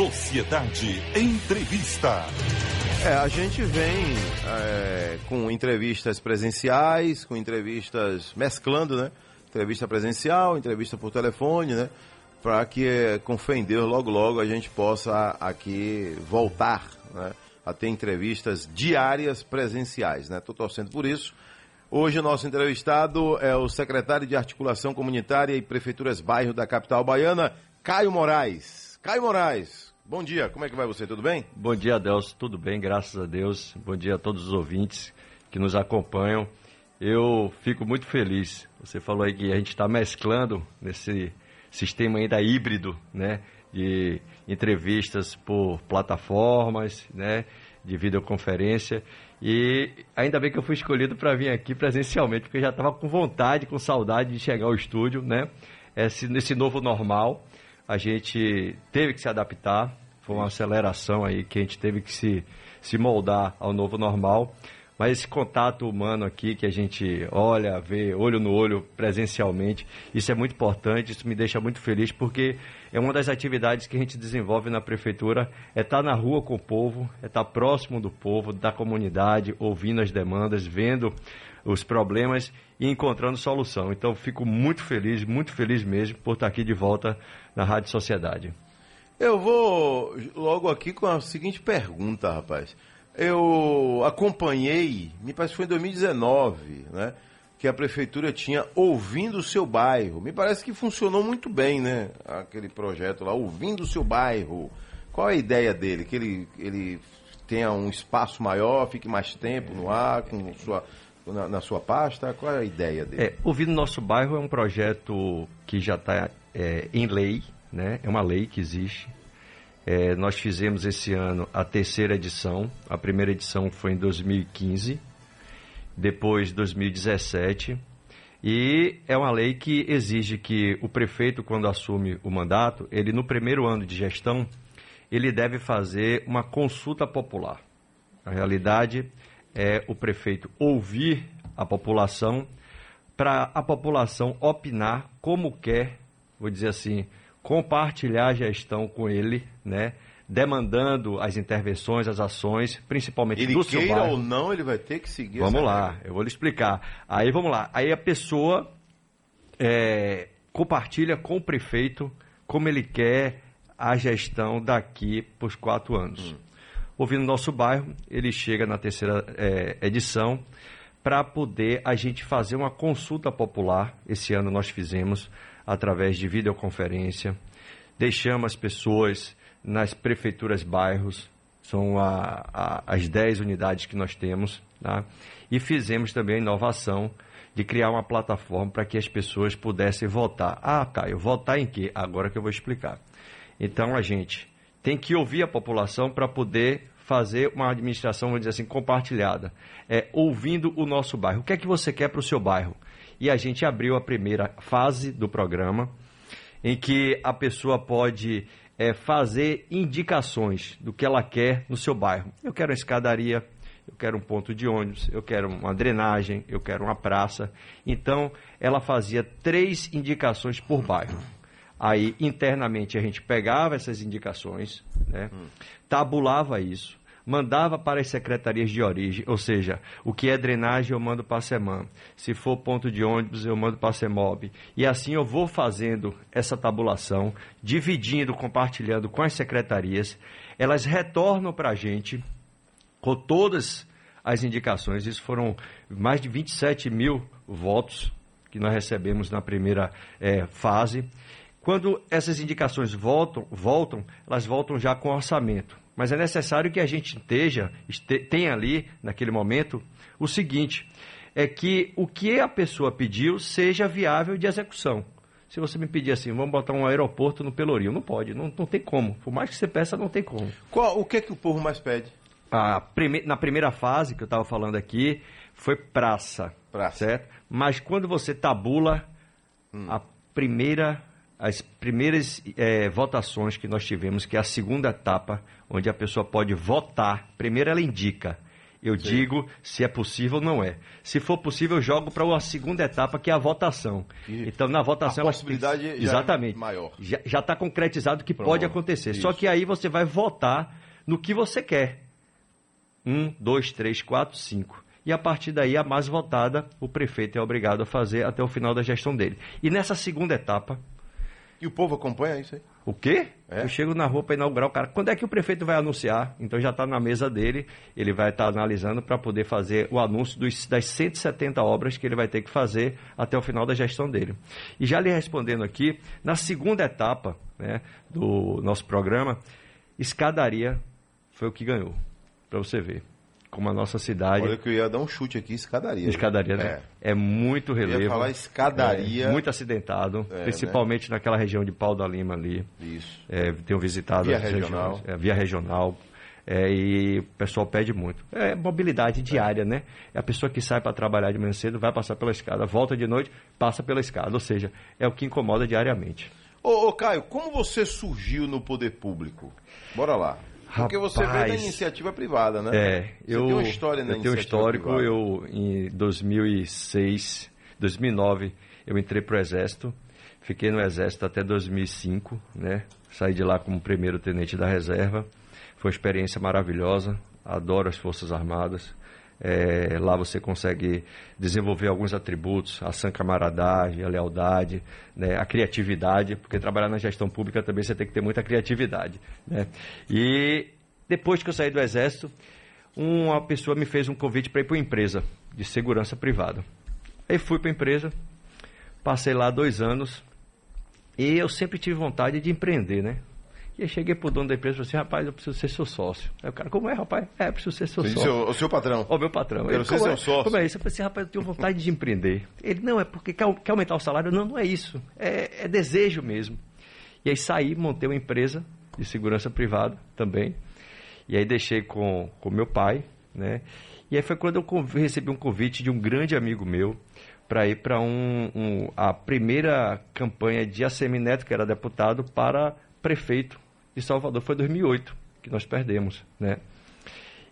Sociedade Entrevista. É, a gente vem é, com entrevistas presenciais, com entrevistas mesclando, né? Entrevista presencial, entrevista por telefone, né? Para que, com fé em Deus, logo logo a gente possa aqui voltar, né? A ter entrevistas diárias presenciais, né? Estou torcendo por isso. Hoje o nosso entrevistado é o secretário de Articulação Comunitária e Prefeituras Bairro da capital baiana, Caio Moraes. Caio Moraes, bom dia, como é que vai você? Tudo bem? Bom dia, Adelso, tudo bem, graças a Deus. Bom dia a todos os ouvintes que nos acompanham. Eu fico muito feliz. Você falou aí que a gente está mesclando nesse sistema ainda híbrido, né? De entrevistas por plataformas, né? De videoconferência. E ainda bem que eu fui escolhido para vir aqui presencialmente, porque eu já estava com vontade, com saudade de chegar ao estúdio, né? Esse, nesse novo normal a gente teve que se adaptar, foi uma aceleração aí que a gente teve que se, se moldar ao novo normal. Mas esse contato humano aqui que a gente olha, vê olho no olho presencialmente, isso é muito importante, isso me deixa muito feliz porque é uma das atividades que a gente desenvolve na prefeitura, é estar na rua com o povo, é estar próximo do povo, da comunidade, ouvindo as demandas, vendo os problemas e encontrando solução. Então, fico muito feliz, muito feliz mesmo por estar aqui de volta na Rádio Sociedade. Eu vou logo aqui com a seguinte pergunta, rapaz. Eu acompanhei, me parece que foi em 2019, né? Que a prefeitura tinha Ouvindo o Seu Bairro. Me parece que funcionou muito bem, né? Aquele projeto lá, Ouvindo o Seu Bairro. Qual é a ideia dele? Que ele, ele tenha um espaço maior, fique mais tempo no ar, com sua na, na, sua pasta? Qual é a ideia dele? É, o Vida Nosso Bairro é um projeto que já está é, em lei, né? é uma lei que existe. É, nós fizemos esse ano a terceira edição, a primeira edição foi em 2015, depois 2017, e é uma lei que exige que o prefeito, quando assume o mandato, ele no primeiro ano de gestão, ele deve fazer uma consulta popular. A realidade é o prefeito ouvir a população para a população opinar como quer, vou dizer assim, compartilhar a gestão com ele, né? Demandando as intervenções, as ações, principalmente ele do seu queira ou não, ele vai ter que seguir Vamos lá, regra. eu vou lhe explicar. Aí vamos lá. Aí a pessoa é, compartilha com o prefeito como ele quer a gestão daqui para os quatro anos. Hum ouvindo nosso bairro. Ele chega na terceira é, edição para poder a gente fazer uma consulta popular. Esse ano nós fizemos através de videoconferência. Deixamos as pessoas nas prefeituras bairros, são a, a, as 10 unidades que nós temos, tá? e fizemos também a inovação de criar uma plataforma para que as pessoas pudessem votar. Ah, Caio, votar em quê? Agora que eu vou explicar. Então a gente tem que ouvir a população para poder fazer uma administração, vamos dizer assim, compartilhada, é, ouvindo o nosso bairro. O que é que você quer para o seu bairro? E a gente abriu a primeira fase do programa, em que a pessoa pode é, fazer indicações do que ela quer no seu bairro. Eu quero uma escadaria, eu quero um ponto de ônibus, eu quero uma drenagem, eu quero uma praça. Então, ela fazia três indicações por bairro. Aí, internamente, a gente pegava essas indicações, né, tabulava isso, mandava para as secretarias de origem, ou seja, o que é drenagem eu mando para a SEMAN, se for ponto de ônibus eu mando para a CEMOB. E assim eu vou fazendo essa tabulação, dividindo, compartilhando com as secretarias, elas retornam para a gente com todas as indicações, isso foram mais de 27 mil votos que nós recebemos na primeira é, fase, quando essas indicações voltam, voltam, elas voltam já com orçamento. Mas é necessário que a gente esteja, tenha ali, naquele momento, o seguinte: é que o que a pessoa pediu seja viável de execução. Se você me pedir assim, vamos botar um aeroporto no Pelourinho, não pode, não, não tem como. Por mais que você peça, não tem como. Qual, o que é que o povo mais pede? Prime, na primeira fase que eu estava falando aqui, foi praça, praça, certo? Mas quando você tabula, hum. a primeira as primeiras é, votações que nós tivemos, que é a segunda etapa, onde a pessoa pode votar, primeiro ela indica, Eu Sim. digo se é possível ou não é. Se for possível, eu jogo para uma segunda etapa, que é a votação. E então, na votação. A possibilidade ela, exatamente, é maior. Já está concretizado que Pronto, pode acontecer. Isso. Só que aí você vai votar no que você quer. Um, dois, três, quatro, cinco. E a partir daí, a mais votada, o prefeito é obrigado a fazer até o final da gestão dele. E nessa segunda etapa. E o povo acompanha isso aí? O quê? É. Eu chego na rua para inaugurar o cara. Quando é que o prefeito vai anunciar? Então já está na mesa dele, ele vai estar tá analisando para poder fazer o anúncio dos, das 170 obras que ele vai ter que fazer até o final da gestão dele. E já lhe respondendo aqui, na segunda etapa né, do nosso programa, escadaria foi o que ganhou, para você ver como a nossa cidade. Olha que eu ia dar um chute aqui, escadaria. Escadaria, né? É, é muito relevo. Eu ia falar escadaria. É, muito acidentado, é, principalmente né? naquela região de Pau da Lima ali. Isso. É, tenho visitado via regional. Regiões, é, via regional. É, e o pessoal pede muito. É mobilidade diária, né? É a pessoa que sai para trabalhar de manhã cedo, vai passar pela escada, volta de noite, passa pela escada. Ou seja, é o que incomoda diariamente. Ô, ô Caio, como você surgiu no poder público? Bora lá. Porque você veio da iniciativa privada, né? É, você eu, tem uma história na eu tenho um histórico, privada. eu em 2006, 2009, eu entrei para o Exército, fiquei no Exército até 2005, né? Saí de lá como primeiro tenente da reserva, foi uma experiência maravilhosa, adoro as Forças Armadas, é, lá você consegue desenvolver alguns atributos, a sã camaradagem, a lealdade, né, a criatividade, porque trabalhar na gestão pública também você tem que ter muita criatividade. Né? E depois que eu saí do Exército, uma pessoa me fez um convite para ir para uma empresa de segurança privada. Aí fui para a empresa, passei lá dois anos e eu sempre tive vontade de empreender, né? E eu cheguei pro dono da empresa e falei assim, rapaz, eu preciso ser seu sócio. Aí o cara, como é, rapaz? É, preciso ser seu sócio. Seu, o seu patrão? O meu patrão. Eu ele, ser seu é, sócio. Como é isso? Eu falei assim, rapaz, eu tenho vontade de empreender. Ele, não, é porque quer, quer aumentar o salário? Não, não é isso. É, é desejo mesmo. E aí saí, montei uma empresa de segurança privada também. E aí deixei com o meu pai, né? E aí foi quando eu recebi um convite de um grande amigo meu para ir para um, um, a primeira campanha de Assemineto, que era deputado, para prefeito de Salvador foi 2008, que nós perdemos, né?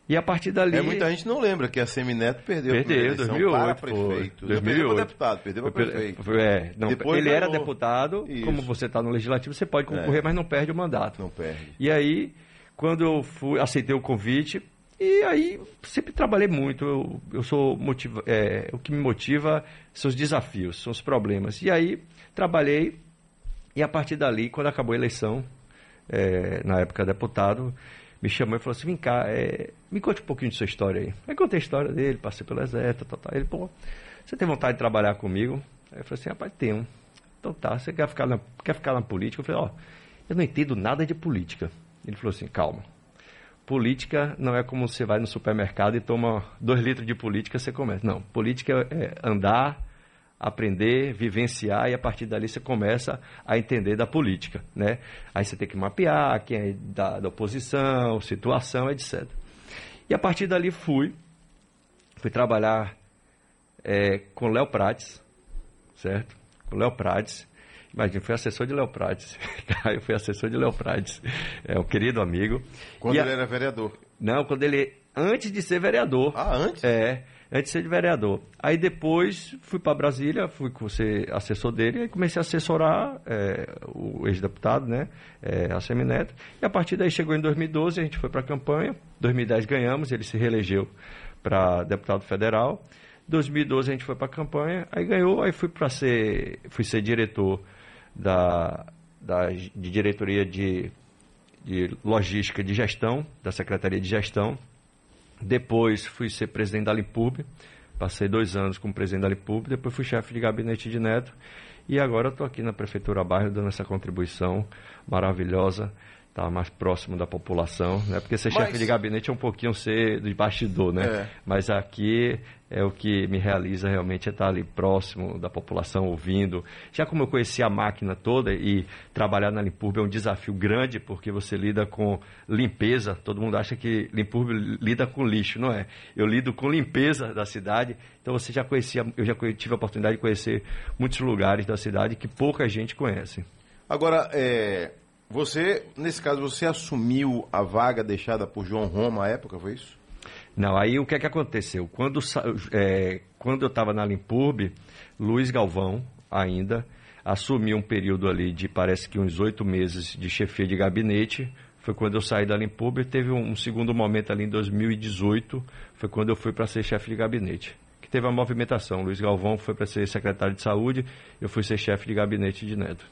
E a partir dali... É, muita gente não lembra que a Semineto perdeu Perdeu, 2008. Para prefeito. Foi, 2008. Para deputado, perdeu para prefeito. Foi, é, não, Depois ele ganhou. era deputado, Isso. como você está no Legislativo, você pode concorrer, é. mas não perde o mandato. Não perde. E aí, quando eu fui, aceitei o convite, e aí sempre trabalhei muito. Eu, eu sou motiva, é, o que me motiva são os desafios, são os problemas. E aí trabalhei, e a partir dali, quando acabou a eleição, é, na época deputado, me chamou e falou assim, vem cá, é, me conte um pouquinho de sua história aí. Aí contei a história dele, passei pelo exército, tal, tal. Ele, pô, você tem vontade de trabalhar comigo? Aí eu falei assim, rapaz, tenho. Então tá, você quer ficar na, quer ficar na política? Eu falei, ó, eu não entendo nada de política. Ele falou assim, calma. Política não é como você vai no supermercado e toma dois litros de política, você começa. Não, política é andar, aprender, vivenciar e a partir dali você começa a entender da política, né? Aí você tem que mapear quem é da, da oposição, situação, etc. E a partir dali fui, fui trabalhar é, com Léo Prates, certo? Com Léo Prates. Imagina, fui assessor de Léo Prates. eu fui assessor de Léo Prates. É um querido amigo. Quando e ele a... era vereador? Não, quando ele. Antes de ser vereador. Ah, antes? É antes de ser de vereador. Aí depois fui para Brasília, fui ser assessor dele e comecei a assessorar é, o ex-deputado, né, é, a Semineto. E a partir daí chegou em 2012, a gente foi para a campanha. 2010 ganhamos, ele se reelegeu para deputado federal. 2012 a gente foi para a campanha, aí ganhou, aí fui para ser, fui ser diretor da, da de diretoria de, de logística de gestão da Secretaria de Gestão depois fui ser presidente da Limpub, passei dois anos como presidente da Limpub, depois fui chefe de gabinete de Neto e agora estou aqui na Prefeitura Bairro dando essa contribuição maravilhosa estar mais próximo da população, né? Porque ser Mas... chefe de gabinete é um pouquinho ser de bastidor, né? É. Mas aqui é o que me realiza realmente é estar ali próximo da população, ouvindo. Já como eu conheci a máquina toda e trabalhar na Limpurb é um desafio grande, porque você lida com limpeza. Todo mundo acha que Limpurb lida com lixo, não é? Eu lido com limpeza da cidade. Então você já conhecia, eu já tive a oportunidade de conhecer muitos lugares da cidade que pouca gente conhece. Agora, é, você, nesse caso, você assumiu a vaga deixada por João Roma à época, foi isso? Não, aí o que é que aconteceu? Quando, é, quando eu estava na Limpurb, Luiz Galvão ainda assumiu um período ali de parece que uns oito meses de chefia de gabinete. Foi quando eu saí da Limpurb teve um, um segundo momento ali em 2018, foi quando eu fui para ser chefe de gabinete que teve uma movimentação. Luiz Galvão foi para ser secretário de saúde, eu fui ser chefe de gabinete de Neto.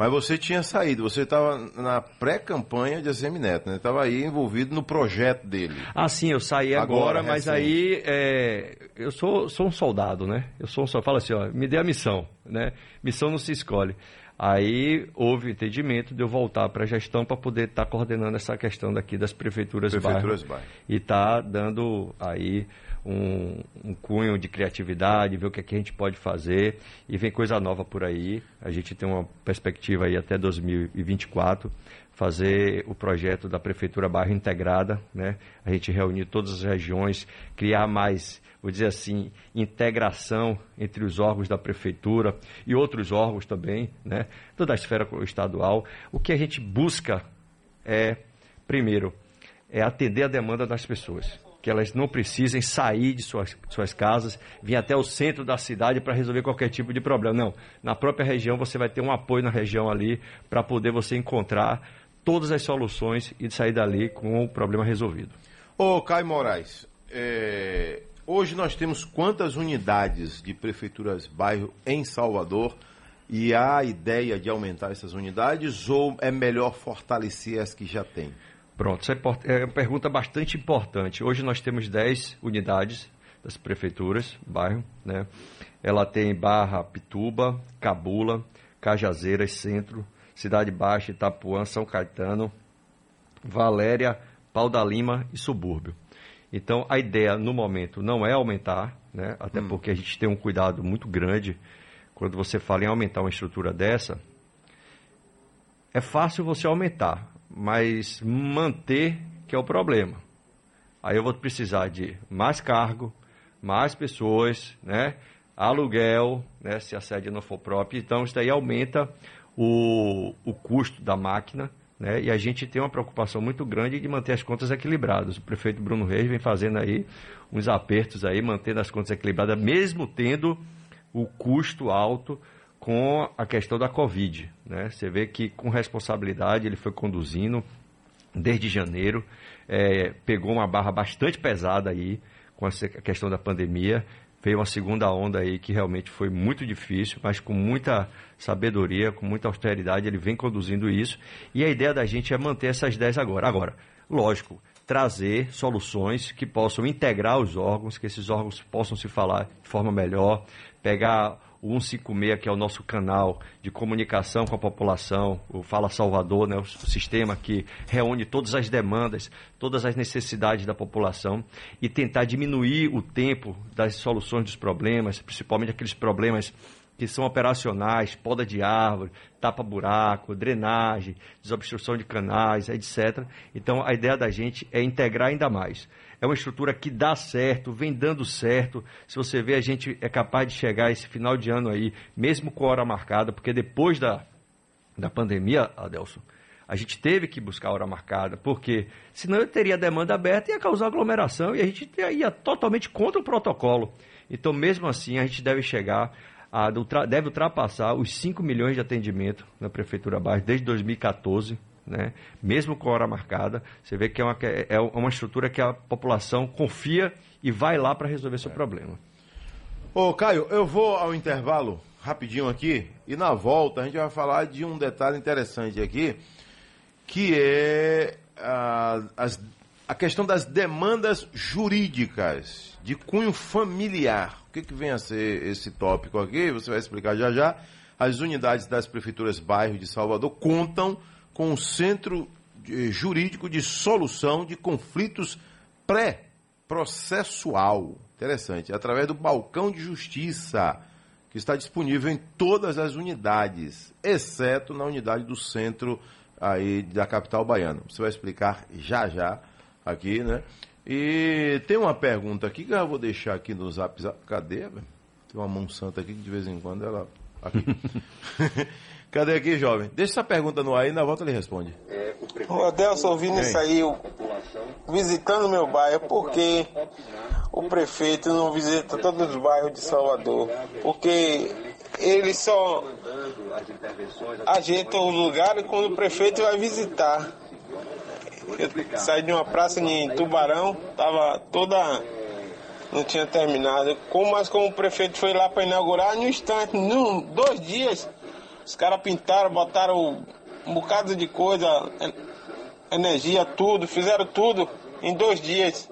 Mas você tinha saído, você estava na pré-campanha de ACM Neto, né? Estava aí envolvido no projeto dele. Ah, sim, eu saí agora, agora mas aí é, eu sou, sou um soldado, né? Eu sou um soldado. Fala assim, ó, me dê a missão, né? Missão não se escolhe. Aí houve entendimento de eu voltar para a gestão para poder estar tá coordenando essa questão daqui das prefeituras, prefeituras bairro, bairro. E estar tá dando aí um, um, cunho de criatividade, ver o que, é que a gente pode fazer e vem coisa nova por aí. A gente tem uma perspectiva aí até 2024 fazer o projeto da prefeitura bairro integrada, né? A gente reunir todas as regiões, criar mais, vou dizer assim, integração entre os órgãos da prefeitura e outros órgãos também, né? Toda a esfera estadual. O que a gente busca é, primeiro, é atender a demanda das pessoas que elas não precisem sair de suas, suas casas, vir até o centro da cidade para resolver qualquer tipo de problema. Não, na própria região você vai ter um apoio na região ali para poder você encontrar todas as soluções e sair dali com o problema resolvido. Ô Caio Moraes, é... hoje nós temos quantas unidades de prefeituras bairro em Salvador? E há a ideia de aumentar essas unidades ou é melhor fortalecer as que já tem? Pronto, essa é, é uma pergunta bastante importante. Hoje nós temos 10 unidades das prefeituras, bairro, né? Ela tem Barra, Pituba, Cabula, Cajazeiras, Centro, Cidade Baixa, Itapuã, São Caetano, Valéria, Pau da Lima e Subúrbio. Então, a ideia no momento não é aumentar, né? até hum. porque a gente tem um cuidado muito grande quando você fala em aumentar uma estrutura dessa. É fácil você aumentar, mas manter que é o problema. Aí eu vou precisar de mais cargo, mais pessoas, né? aluguel, né? se a sede não for própria. Então, isso daí aumenta o, o custo da máquina. Né? E a gente tem uma preocupação muito grande de manter as contas equilibradas. O prefeito Bruno Reis vem fazendo aí uns apertos aí, mantendo as contas equilibradas, mesmo tendo o custo alto com a questão da Covid. Né? Você vê que com responsabilidade ele foi conduzindo desde janeiro, é, pegou uma barra bastante pesada aí com a questão da pandemia, veio uma segunda onda aí que realmente foi muito difícil, mas com muita sabedoria, com muita austeridade, ele vem conduzindo isso. E a ideia da gente é manter essas 10 agora. Agora, lógico, trazer soluções que possam integrar os órgãos, que esses órgãos possam se falar de forma melhor, pegar o 156, que é o nosso canal de comunicação com a população, o Fala Salvador, né, o sistema que reúne todas as demandas, todas as necessidades da população e tentar diminuir o tempo das soluções dos problemas, principalmente aqueles problemas que são operacionais, poda de árvore, tapa-buraco, drenagem, desobstrução de canais, etc. Então, a ideia da gente é integrar ainda mais é uma estrutura que dá certo, vem dando certo. Se você vê, a gente é capaz de chegar esse final de ano aí, mesmo com hora marcada, porque depois da, da pandemia, Adelson, a gente teve que buscar hora marcada, porque senão eu teria demanda aberta e ia causar aglomeração e a gente ia totalmente contra o protocolo. Então, mesmo assim, a gente deve chegar a, deve ultrapassar os 5 milhões de atendimento na Prefeitura Baixo desde 2014 né? mesmo com hora marcada. Você vê que é uma, é uma estrutura que a população confia e vai lá para resolver seu é. problema. Ô, Caio, eu vou ao intervalo rapidinho aqui e na volta a gente vai falar de um detalhe interessante aqui, que é a, as, a questão das demandas jurídicas de cunho familiar. O que, que vem a ser esse tópico aqui? Você vai explicar já já. As unidades das prefeituras bairro de Salvador contam com o Centro Jurídico de Solução de Conflitos Pré-Processual. Interessante. Através do Balcão de Justiça, que está disponível em todas as unidades, exceto na unidade do centro aí da capital baiana. Você vai explicar já já aqui, né? E tem uma pergunta aqui que eu vou deixar aqui no zap. Cadê? Tem uma mão santa aqui que de vez em quando ela. Aqui. Cadê aqui, jovem? Deixa essa pergunta no ar e na volta ele responde. Ô, Adelson, ouvindo isso aí, o, visitando meu bairro, porque o prefeito não visita todos os bairros de Salvador, porque ele só ajeita o lugar quando o prefeito vai visitar. Eu saí de uma praça em Tubarão, tava toda. não tinha terminado. Como, mas como o prefeito foi lá para inaugurar, no instante, num, dois dias, os caras pintaram, botaram um bocado de coisa, energia, tudo, fizeram tudo em dois dias.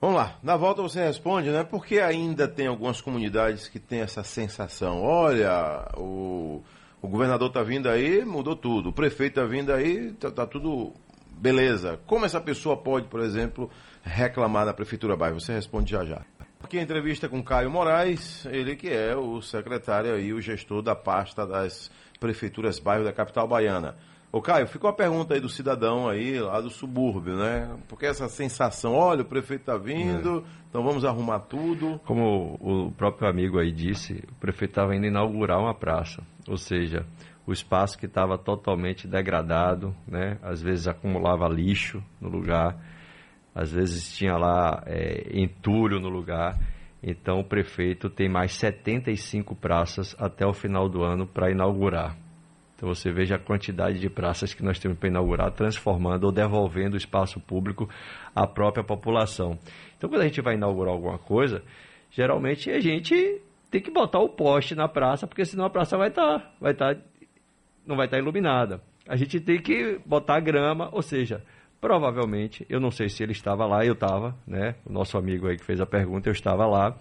Vamos lá, na volta você responde, né? Porque ainda tem algumas comunidades que têm essa sensação. Olha, o, o governador está vindo aí, mudou tudo. O prefeito está vindo aí, tá, tá, tudo beleza. Como essa pessoa pode, por exemplo, reclamar da Prefeitura Bairro? Você responde já já. Aqui a entrevista com Caio Moraes, ele que é o secretário e o gestor da pasta das prefeituras bairro da capital baiana. Ô Caio, ficou a pergunta aí do cidadão aí, lá do subúrbio, né? Porque essa sensação, olha, o prefeito está vindo, é. então vamos arrumar tudo. Como o próprio amigo aí disse, o prefeito estava indo inaugurar uma praça, ou seja, o espaço que estava totalmente degradado, né? Às vezes acumulava lixo no lugar, às vezes tinha lá é, entulho no lugar. Então o prefeito tem mais 75 praças até o final do ano para inaugurar. Então você veja a quantidade de praças que nós temos para inaugurar, transformando ou devolvendo o espaço público à própria população. Então quando a gente vai inaugurar alguma coisa, geralmente a gente tem que botar o poste na praça, porque senão a praça vai estar, tá, vai estar, tá, não vai estar tá iluminada. A gente tem que botar grama, ou seja, provavelmente, eu não sei se ele estava lá, eu estava, né? O nosso amigo aí que fez a pergunta, eu estava lá.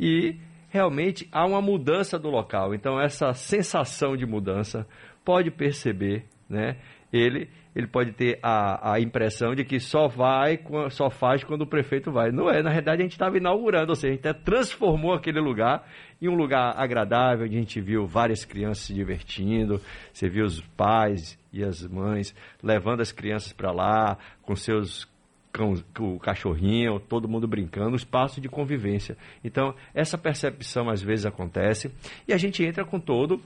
E realmente há uma mudança do local. Então, essa sensação de mudança pode perceber, né? Ele, ele pode ter a, a impressão de que só vai, só faz quando o prefeito vai. Não é, na verdade a gente estava inaugurando, ou seja, a gente transformou aquele lugar em um lugar agradável, onde a gente viu várias crianças se divertindo, você viu os pais e as mães levando as crianças para lá, com seus o cachorrinho, todo mundo brincando, espaço de convivência. Então, essa percepção às vezes acontece e a gente entra com todo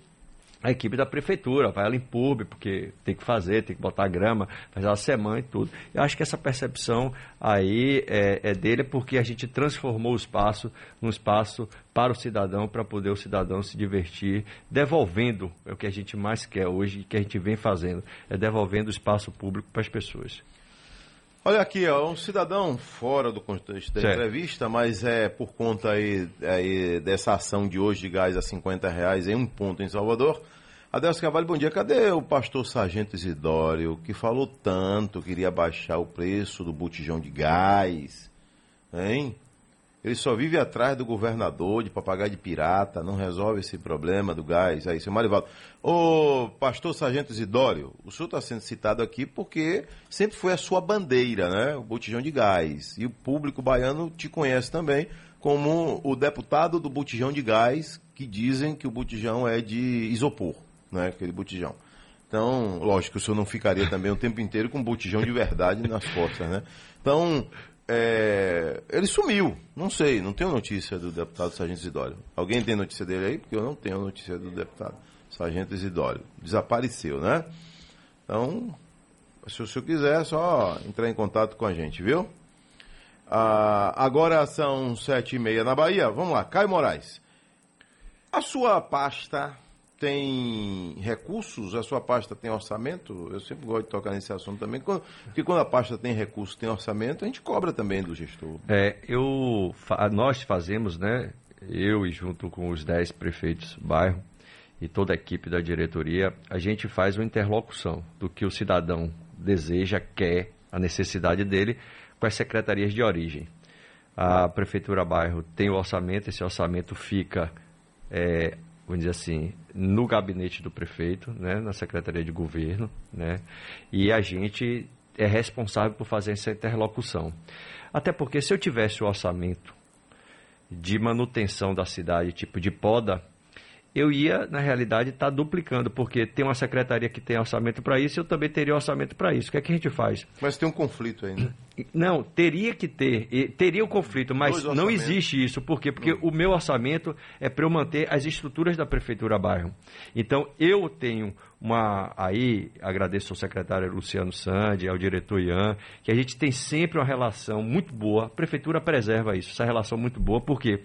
a equipe da prefeitura, vai ela em pub, porque tem que fazer, tem que botar grama, fazer a semana e tudo. Eu acho que essa percepção aí é, é, dele porque a gente transformou o espaço num espaço para o cidadão, para poder o cidadão se divertir, devolvendo, é o que a gente mais quer hoje, que a gente vem fazendo, é devolvendo o espaço público para as pessoas. Olha aqui, ó, um cidadão fora do contexto da certo. entrevista, mas é por conta aí, aí, dessa ação de hoje de gás a 50 reais em um ponto em Salvador. Adelso Cavalho, bom dia. Cadê o pastor Sargento Isidório, que falou tanto, queria baixar o preço do botijão de gás? Hein? Ele só vive atrás do governador de papagaio de pirata, não resolve esse problema do gás. Aí, seu Marivaldo. Ô, pastor Sargento Isidório, o senhor está sendo citado aqui porque sempre foi a sua bandeira, né? O botijão de gás. E o público baiano te conhece também como o deputado do botijão de gás, que dizem que o botijão é de isopor, né? Aquele botijão. Então, lógico, o senhor não ficaria também o tempo inteiro com um botijão de verdade nas costas, né? Então, é, ele sumiu. Não sei, não tenho notícia do deputado Sargento Isidório. Alguém tem notícia dele aí? Porque eu não tenho notícia do deputado Sargento Isidório. Desapareceu, né? Então, se o senhor quiser, é só entrar em contato com a gente, viu? Ah, agora são sete e meia na Bahia. Vamos lá, Caio Moraes. A sua pasta tem recursos, a sua pasta tem orçamento? Eu sempre gosto de tocar nesse assunto também, porque quando a pasta tem recursos, tem orçamento, a gente cobra também do gestor. É, eu, nós fazemos, né, eu e junto com os 10 prefeitos do bairro e toda a equipe da diretoria, a gente faz uma interlocução do que o cidadão deseja, quer, a necessidade dele com as secretarias de origem. A Prefeitura Bairro tem o orçamento, esse orçamento fica é, vamos dizer assim, no gabinete do prefeito, né, na Secretaria de Governo, né, e a gente é responsável por fazer essa interlocução. Até porque se eu tivesse o orçamento de manutenção da cidade, tipo de poda, eu ia, na realidade, estar tá duplicando, porque tem uma secretaria que tem orçamento para isso, eu também teria orçamento para isso. O que é que a gente faz? Mas tem um conflito ainda. Não, teria que ter, teria o conflito, mas não existe isso. Por quê? Porque o meu orçamento é para eu manter as estruturas da Prefeitura Bairro. Então, eu tenho uma. Aí, agradeço ao secretário Luciano Sandi, ao diretor Ian, que a gente tem sempre uma relação muito boa. A Prefeitura preserva isso, essa relação muito boa, porque.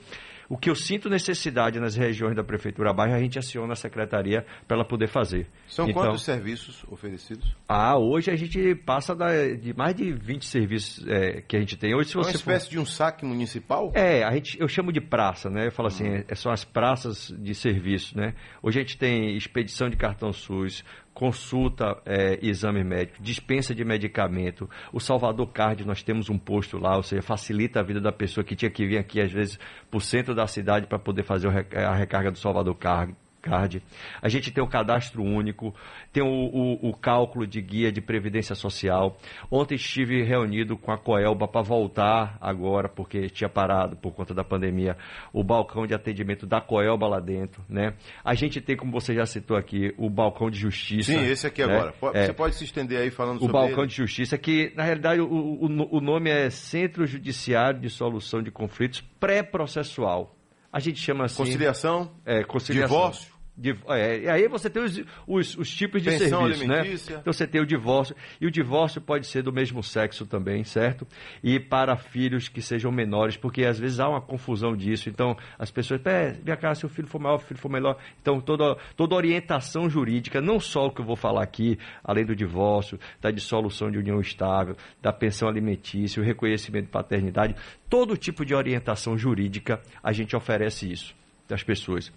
O que eu sinto necessidade nas regiões da Prefeitura Bairro, a gente aciona a secretaria para ela poder fazer. São Então, quantos serviços oferecidos? Ah, hoje a gente passa da- de mais de 20 serviços é, que a gente tem. Hoje, se É uma você for- espécie de um saque municipal? É, a gente, eu chamo de praça, né? Eu falo assim, é, são as praças de serviço, né? Hoje a gente tem expedição de cartão SUS, consulta, é, exame médico, dispensa de medicamento. O Salvador Card, nós temos um posto lá, ou seja, facilita a vida da pessoa que tinha que vir aqui, às vezes, o centro da cidade para poder fazer a recarga do Salvador Card. Card. A gente tem o cadastro único, tem o, o- o cálculo de guia de previdência social. Ontem estive reunido com a Coelba para voltar agora, porque tinha parado por conta da pandemia, o balcão de atendimento da Coelba lá dentro. Né? A gente tem, como você já citou aqui, o balcão de justiça. Sim, esse aqui né? agora. É. Você pode se estender aí falando O sobre balcão ele? de justiça, que na realidade o, o, o nome é Centro Judiciário de Solução de Conflitos Pré-Processual. A gente chama assim. Conciliação? É, conciliação. Divórcio? Div- é, e aí você tem os, os, os tipos de Pensão serviço, né? alimentícia. Então você tem o divórcio. E o divórcio pode ser do mesmo sexo também, certo? E para filhos que sejam menores, porque às vezes há uma confusão disso. Então as pessoas, pé, vem cá, se o filho for maior, o filho for menor. Então toda, toda orientação jurídica, não só o que eu vou falar aqui, além do divórcio, da dissolução de união estável, da pensão alimentícia, o reconhecimento de paternidade, todo tipo de orientação jurídica, a gente oferece isso das pessoas.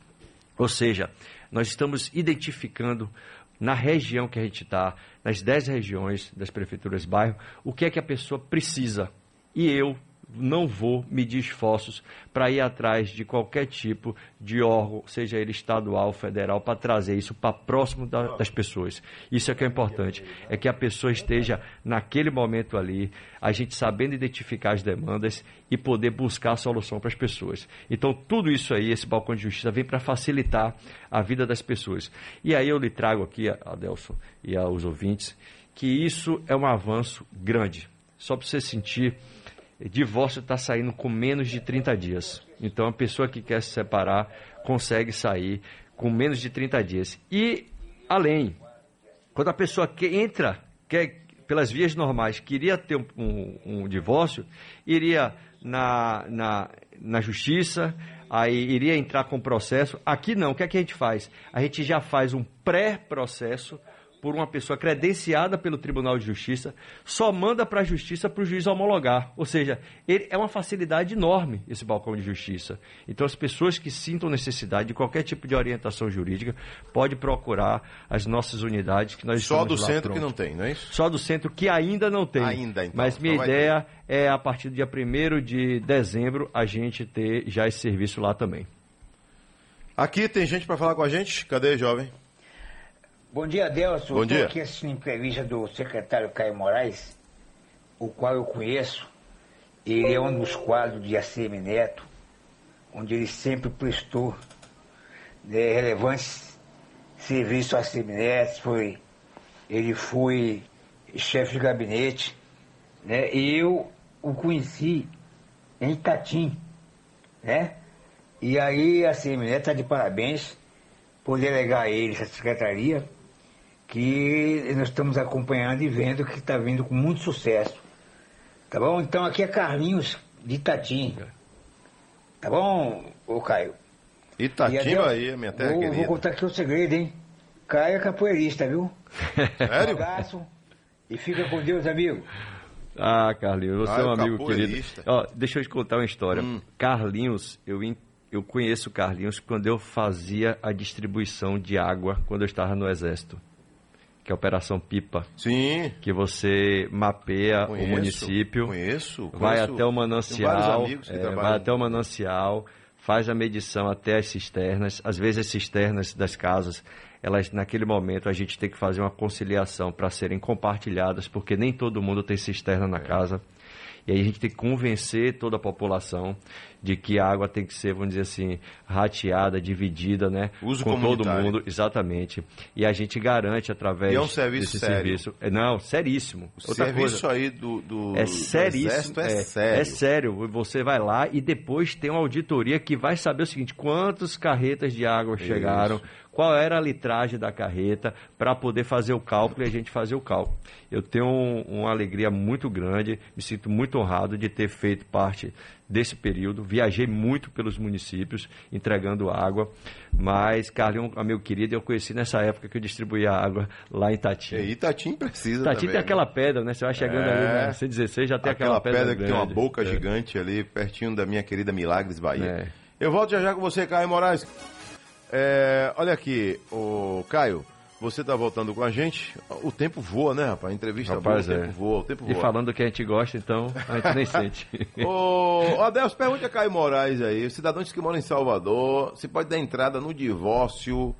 Ou seja, nós estamos identificando na região que a gente está, nas 10 regiões das prefeituras bairro, o que é que a pessoa precisa. E eu não vou medir esforços para ir atrás de qualquer tipo de órgão, seja ele estadual, federal, para trazer isso para próximo da- das pessoas. Isso é que é importante, é que a pessoa esteja naquele momento ali, a gente sabendo identificar as demandas e poder buscar a solução para as pessoas. Então, tudo isso aí, esse balcão de justiça, vem para facilitar a vida das pessoas. E aí eu lhe trago aqui, Adelson, e aos ouvintes, que isso é um avanço grande. Só para você sentir divórcio está saindo com menos de 30 dias. Então, a pessoa que quer se separar consegue sair com menos de 30 dias. E, além, quando a pessoa que entra, quer, pelas vias normais, queria ter um, um- um divórcio, iria na, na, na justiça, aí iria entrar com processo. Aqui não, o que é que a gente faz? A gente já faz um pré-processo por uma pessoa credenciada pelo Tribunal de Justiça, só manda para a Justiça para o juiz homologar. Ou seja, ele, é uma facilidade enorme esse balcão de justiça. Então, as pessoas que sintam necessidade de qualquer tipo de orientação jurídica, pode procurar as nossas unidades que nós Só do centro que pronto. não tem, não é isso? Só do centro que ainda não tem. Ainda, então. Mas minha Então ideia é, a partir do dia 1 de dezembro, a gente ter já esse serviço lá também. Aqui tem gente para falar com a gente? Cadê, jovem? Bom dia, Adelson. Bom Estou dia. aqui assistindo a entrevista do secretário Caio Moraes, o qual eu conheço. Ele é um dos quadros de ACM Neto, onde ele sempre prestou né, relevantes serviços a ACM Neto. Foi, ele foi chefe de gabinete, né? E eu o conheci em Itatim, né? E aí a ACM Neto está de parabéns por delegar ele essa secretaria, que nós estamos acompanhando e vendo que está vindo com muito sucesso. Tá bom? Então aqui é Carlinhos de Itatim. Tá bom, ô Caio? E Itatim, Bahia, minha terra vou, querida. vou contar aqui o segredo, hein? Caio é capoeirista, viu? Um Sério? abraço e fica com Deus, amigo. Ah, Carlinhos, você Ah, é um amigo querido. Ó, deixa eu te contar uma história. Hum. Carlinhos, eu, eu conheço o Carlinhos quando eu fazia a distribuição de água quando eu estava no Exército, que é a Operação Pipa, Sim. que você mapeia Conheço, o município, Conheço. vai conheço- até o manancial, é, vai até o manancial, faz a medição até as cisternas. Às vezes as cisternas das casas, elas naquele momento a gente tem que fazer uma conciliação para serem compartilhadas, porque nem todo mundo tem cisterna É. na casa. E aí a gente tem que convencer toda a população de que a água tem que ser, vamos dizer assim, rateada, dividida, né? Uso com todo mundo, exatamente. E a gente garante através E é um serviço desse sério. serviço. É, Não, seríssimo. O Outra serviço coisa, aí do, do, é do seríssimo. Exército é, é, sério. é sério. Você vai lá e depois tem uma auditoria que vai saber o seguinte: quantas carretas de água chegaram, qual era a litragem da carreta, para poder fazer o cálculo e a gente fazer o cálculo. Eu tenho um- uma alegria muito grande, me sinto muito honrado de ter feito parte desse período. Viajei muito pelos municípios entregando água, mas Carlinhos, meu querido, eu conheci nessa época que eu distribuía água lá em Tati. E Itatim precisa Tati também, tem né? aquela pedra, né? Você vai chegando É. ali na C16, já tem aquela, aquela pedra que tem uma grande. boca É. gigante ali, pertinho da minha querida Milagres Bahia. É. Eu volto já já com você, Caio Moraes. É, olha aqui, o Caio, você tá voltando com a gente. O tempo voa, né, rapaz? A entrevista Rapaz, boa, o é. tempo voa, o tempo E voa. falando do que a gente gosta, então a gente nem sente. Ô, Adelso, pergunte a Caio Moraes aí. O cidadão diz que mora em Salvador, se pode dar entrada no divórcio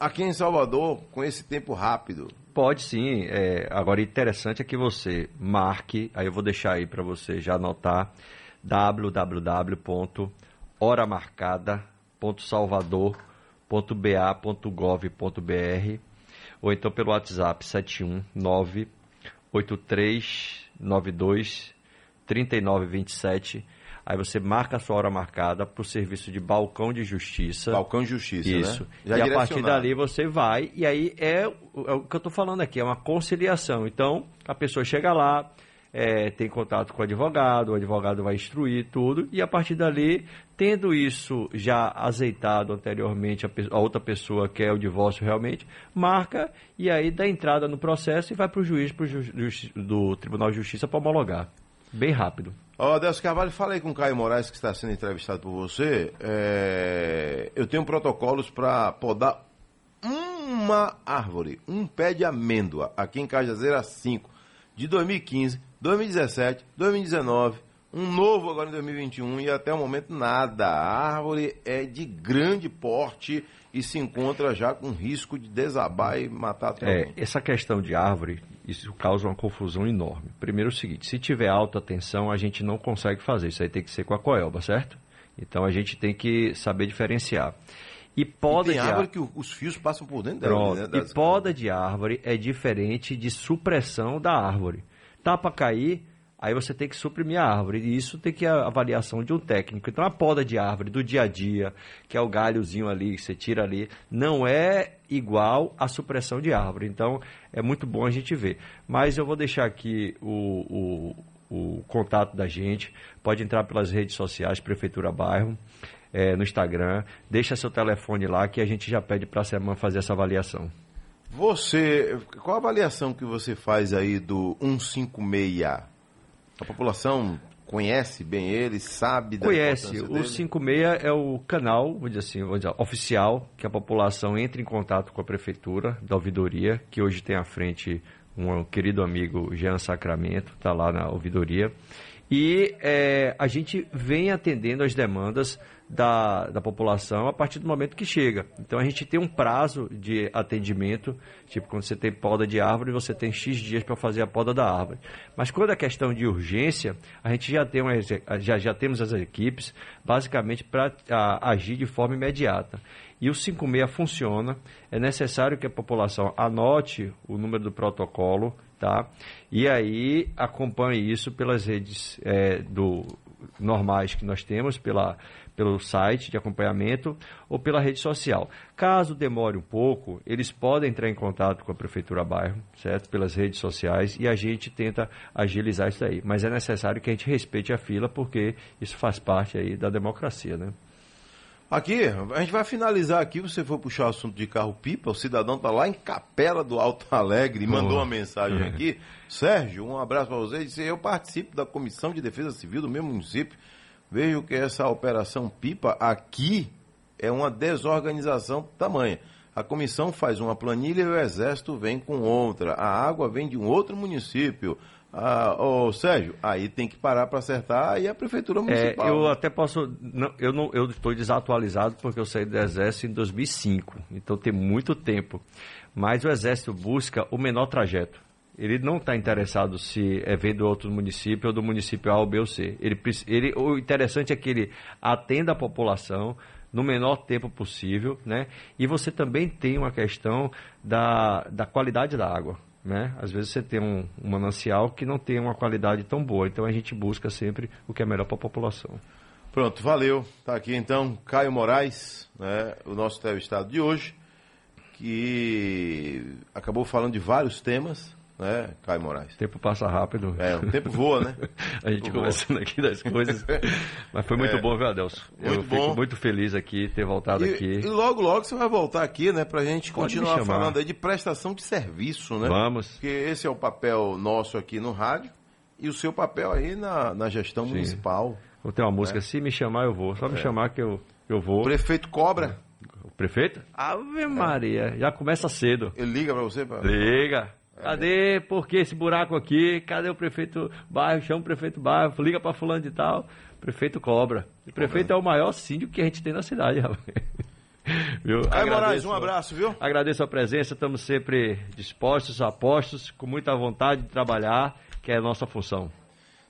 aqui em Salvador com esse tempo rápido. Pode sim. é, agora, interessante é que você marque, aí eu vou deixar aí para você já anotar, www.horamarcada.salvador.ba.gov.br ou então pelo WhatsApp 719 8392 3927. Aí você marca a sua hora marcada para o serviço de balcão de justiça. Balcão de Justiça, Isso. né? Já e a partir dali você vai, e aí é, é o que eu estou falando aqui, é uma conciliação. Então, a pessoa chega lá, é, tem contato com o advogado, o advogado vai instruir tudo, e a partir dali, tendo isso já azeitado anteriormente, a, a outra pessoa quer o divórcio realmente, marca e aí dá entrada no processo e vai para o juiz pro ju- do Tribunal de Justiça para homologar. Bem rápido. Ó, Adelso Carvalho, falei com o Caio Moraes, que está sendo entrevistado por você. É, Eu tenho protocolos para podar uma árvore, um pé de amêndoa, aqui em Cajazeira 5, de 2015, 2017, 2019, um novo agora em 2021 e até o momento nada. A árvore é de grande porte e se encontra já com risco de desabar e matar até É, essa questão de árvore, isso causa uma confusão enorme. Primeiro é o seguinte, se tiver alta tensão, a gente não consegue fazer. Isso aí tem que ser com a coelba, certo? Então a gente tem que saber diferenciar. E poda E tem de árvore ar- que os fios passam por dentro dela. Pronto. né, E das- poda de árvore é diferente de supressão da árvore. Tá para cair, aí você tem que suprimir a árvore. E isso tem que a avaliação de um técnico. Então a poda de árvore do dia a dia, que é o galhozinho ali que você tira ali, não é igual à supressão de árvore. Então é muito bom a gente ver. Mas eu vou deixar aqui o, o, o contato da gente. Pode entrar pelas redes sociais, Prefeitura Bairro. é, no Instagram, deixa seu telefone lá que a gente já pede para a semana fazer essa avaliação. Você, qual a avaliação que você faz aí do 156? A população conhece bem ele, sabe da Conhece, o dele? 56 é o canal, vamos dizer assim, vamos dizer, oficial, que a população entra em contato com a prefeitura da ouvidoria, que hoje tem à frente um querido amigo Jean Sacramento, está lá na ouvidoria. E é, a gente vem atendendo as demandas da, da população a partir do momento que chega. Então a gente tem um prazo de atendimento, tipo quando você tem poda de árvore, você tem X dias para fazer a poda da árvore. Mas quando é questão de urgência, a gente já, tem uma, já, já temos as equipes basicamente para agir de forma imediata. E o 56 funciona, é necessário que a população anote o número do protocolo, tá? E aí acompanhe isso pelas redes é, do, normais que nós temos, pela, pelo site de acompanhamento ou pela rede social. Caso demore um pouco, eles podem entrar em contato com a Prefeitura Bairro, certo? Pelas redes sociais e a gente tenta agilizar isso aí. Mas é necessário que a gente respeite a fila, porque isso faz parte aí da democracia, né? Aqui, a gente vai finalizar aqui. Você for puxar o assunto de carro-pipa, o cidadão tá lá em Capela do Alto Alegre e mandou uma mensagem aqui. Sérgio, um abraço para você. Disse, eu participo da Comissão de Defesa Civil do meu município. Vejo que essa operação pipa aqui é uma desorganização tamanha. A comissão faz uma planilha e o exército vem com outra. A água vem de um outro município. Ah, ô, Sérgio, aí tem que parar para acertar e a prefeitura É, municipal. eu até posso. Não, eu não, eu estou desatualizado porque eu saí do Exército em 2005, então tem muito tempo. Mas o Exército busca o menor trajeto. Ele não está interessado se é vem do outro município ou do município A, ou B ou C. Ele, ele, o interessante é que ele atenda a população no menor tempo possível, né? E você também tem uma questão da, da qualidade da água. Né? Às vezes você tem um, um manancial que não tem uma qualidade tão boa, então a gente busca sempre o que é melhor para a população. Pronto, valeu. Tá aqui então Caio Moraes, né, o nosso entrevistado de hoje, que acabou falando de vários temas, né, Caio Moraes? O tempo passa rápido. É, o tempo voa, né? a gente conversando aqui das coisas. Mas foi muito é, bom, viu, Adelson? Eu bom. fico muito feliz aqui, ter voltado e, aqui. E logo, logo você vai voltar aqui, né, pra gente Pode continuar falando aí de prestação de serviço, né? Vamos. Porque esse é o papel nosso aqui no rádio e o seu papel aí na, na gestão Sim. municipal. Vou ter uma música, é. se me chamar eu vou. Só me é. chamar que eu, eu vou. O prefeito cobra. O prefeito? Ave Maria, já começa cedo. Ele liga pra você? Pra... Liga. Cadê? Por que esse buraco aqui? Cadê o prefeito bairro? Chama o prefeito bairro, liga para fulano de tal. Prefeito cobra. O prefeito é o maior síndico que a gente tem na cidade, rapaz. Viu? Caio Moraes, um abraço, viu? Agradeço a presença, estamos sempre dispostos, apostos, com muita vontade de trabalhar, que é a nossa função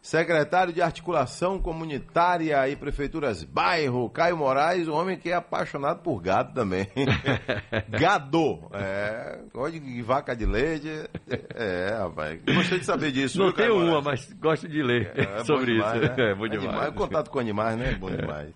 secretário de Articulação Comunitária e Prefeituras Bairro, Caio Moraes, um homem que é apaixonado por gado também. Gado. É, gosta de vaca de leite. É, rapaz. Gostei de saber disso. Não tenho uma, mas gosto de ler é, é sobre demais, isso. Né? É bom demais. É demais. O contato com animais, né? É bom demais.